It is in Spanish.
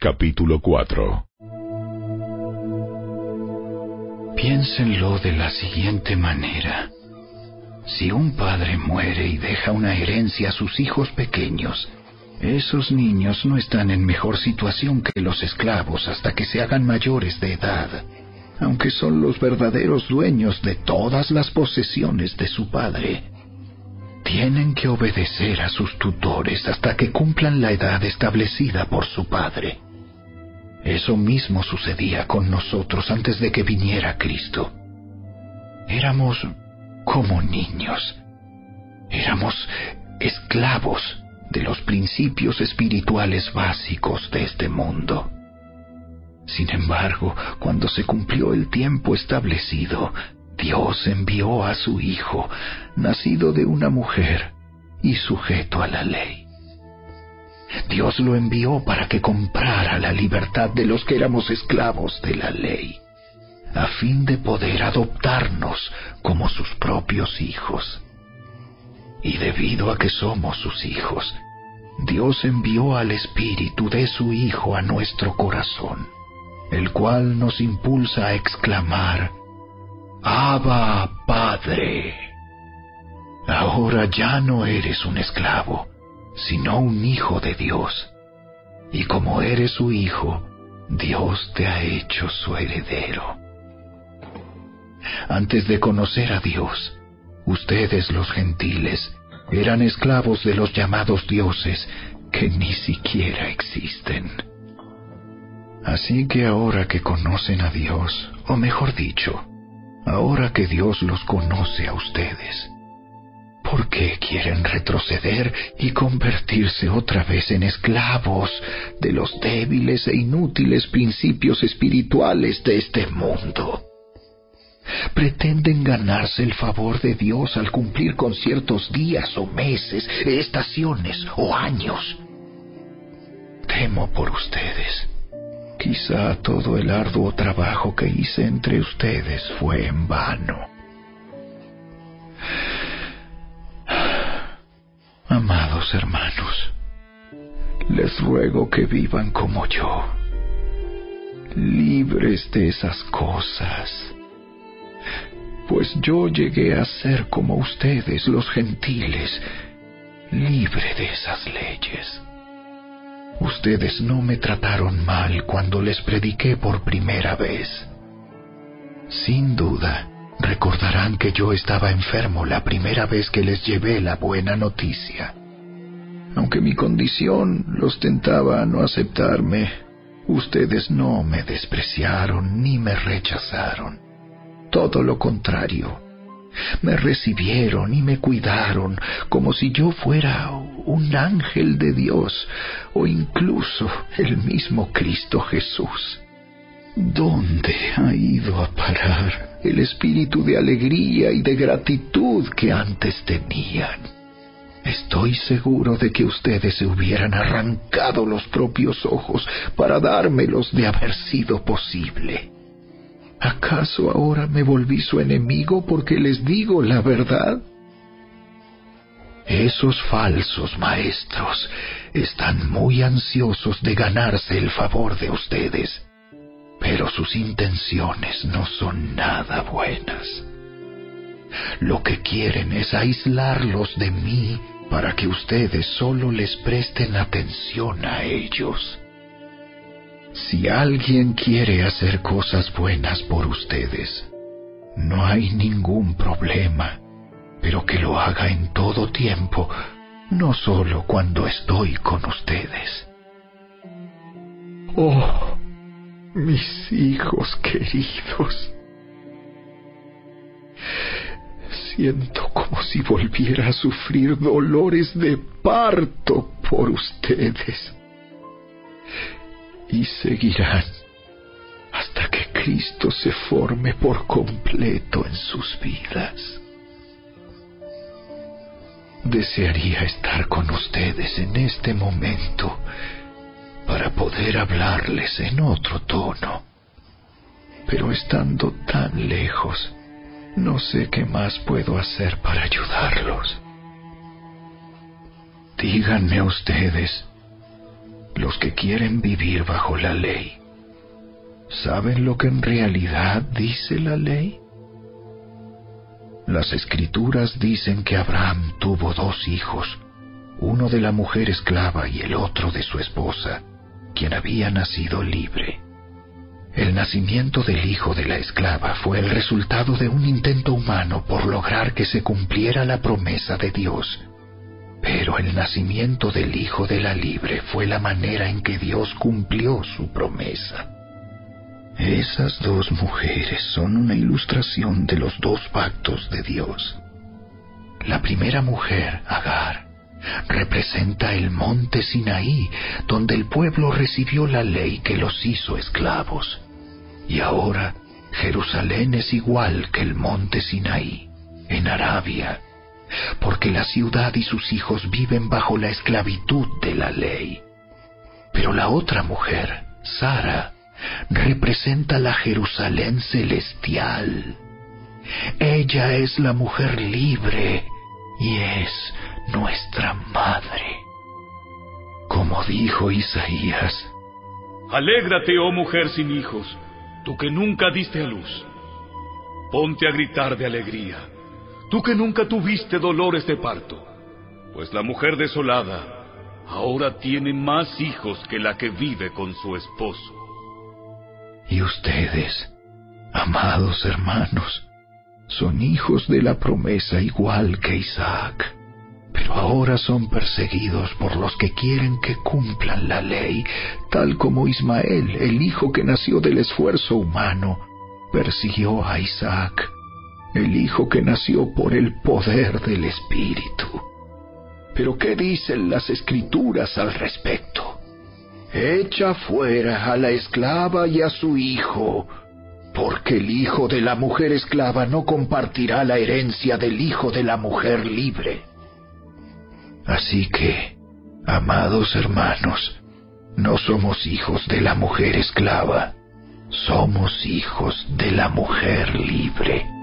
Capítulo 4 Piénsenlo de la siguiente manera. Si un padre muere y deja una herencia a sus hijos pequeños, esos niños no están en mejor situación que los esclavos hasta que se hagan mayores de edad, aunque son los verdaderos dueños de todas las posesiones de su padre. Tienen que obedecer a sus tutores hasta que cumplan la edad establecida por su padre. Eso mismo sucedía con nosotros antes de que viniera Cristo. Éramos como niños. Éramos esclavos de los principios espirituales básicos de este mundo. Sin embargo, cuando se cumplió el tiempo establecido, Dios envió a su Hijo, nacido de una mujer y sujeto a la ley. Dios lo envió para que comprara la libertad de los que éramos esclavos de la ley, a fin de poder adoptarnos como sus propios hijos. Y debido a que somos sus hijos, Dios envió al Espíritu de su Hijo a nuestro corazón, el cual nos impulsa a exclamar, Abba, Padre. Ahora ya no eres un esclavo, sino un hijo de Dios. Y como eres su hijo, Dios te ha hecho su heredero. Antes de conocer a Dios, ustedes los gentiles eran esclavos de los llamados dioses que ni siquiera existen. Así que ahora que conocen a Dios, o mejor dicho, ahora que Dios los conoce a ustedes, ¿Por qué quieren retroceder y convertirse otra vez en esclavos de los débiles e inútiles principios espirituales de este mundo? Pretenden ganarse el favor de Dios al cumplir con ciertos días o meses, estaciones o años. Temo por ustedes. Quizá todo el arduo trabajo que hice entre ustedes fue en vano. Hermanos, les ruego que vivan como yo, libres de esas cosas, pues yo llegué a ser como ustedes los gentiles, libre de esas leyes. Ustedes no me trataron mal cuando les prediqué por primera vez. Sin duda, Recordarán que yo estaba enfermo la primera vez que les llevé la buena noticia. Aunque mi condición los tentaba a no aceptarme, ustedes no me despreciaron ni me rechazaron. Todo lo contrario. Me recibieron y me cuidaron como si yo fuera un ángel de Dios o incluso el mismo Cristo Jesús. ¿Dónde ha ido a parar el espíritu de alegría y de gratitud que antes tenían. Estoy seguro de que ustedes se hubieran arrancado los propios ojos para dármelos de haber sido posible. ¿Acaso ahora me volví su enemigo porque les digo la verdad? Esos falsos maestros están muy ansiosos de ganarse el favor de ustedes pero sus intenciones no son nada buenas. Lo que quieren es aislarlos de mí para que ustedes solo les presten atención a ellos. Si alguien quiere hacer cosas buenas por ustedes, no hay ningún problema, pero que lo haga en todo tiempo, no solo cuando estoy con ustedes. Oh, mis hijos queridos. Siento como si volviera a sufrir dolores de parto por ustedes. Y seguirán hasta que Cristo se forme por completo en sus vidas. Desearía estar con ustedes en este momento para poder hablarles en otro tono. Pero estando tan lejos, no sé qué más puedo hacer para ayudarlos. Díganme ustedes, los que quieren vivir bajo la ley. ¿Saben lo que en realidad dice la ley? Las escrituras dicen que Abraham tuvo dos hijos, uno de la mujer esclava y el otro de su esposa, quien había nacido libre. El nacimiento del hijo de la esclava fue el resultado de un intento humano por lograr que se cumpliera la promesa de Dios. Pero el nacimiento del hijo de la libre fue la manera en que Dios cumplió su promesa. Esas dos mujeres son una ilustración de los dos pactos de Dios. La primera mujer, Agar, representa el monte Sinaí, donde el pueblo recibió la ley que los hizo esclavos. Y ahora Jerusalén es igual que el monte Sinaí, en Arabia, porque la ciudad y sus hijos viven bajo la esclavitud de la ley. Pero la otra mujer, Sara, representa la Jerusalén celestial. Ella es la mujer libre y es nuestra madre. Como dijo Isaías, Alégrate, oh mujer sin hijos, tú que nunca diste a luz. Ponte a gritar de alegría, tú que nunca tuviste dolores de parto, pues la mujer desolada ahora tiene más hijos que la que vive con su esposo. Y ustedes, amados hermanos, son hijos de la promesa igual que Isaac, pero ahora son perseguidos por los que quieren que cumplan la ley, tal como Ismael, el hijo que nació del esfuerzo humano, persiguió a Isaac, el hijo que nació por el poder del Espíritu. Pero ¿qué dicen las escrituras al respecto? Echa fuera a la esclava y a su hijo, porque el hijo de la mujer esclava no compartirá la herencia del hijo de la mujer libre. Así que, amados hermanos, no somos hijos de la mujer esclava, somos hijos de la mujer libre.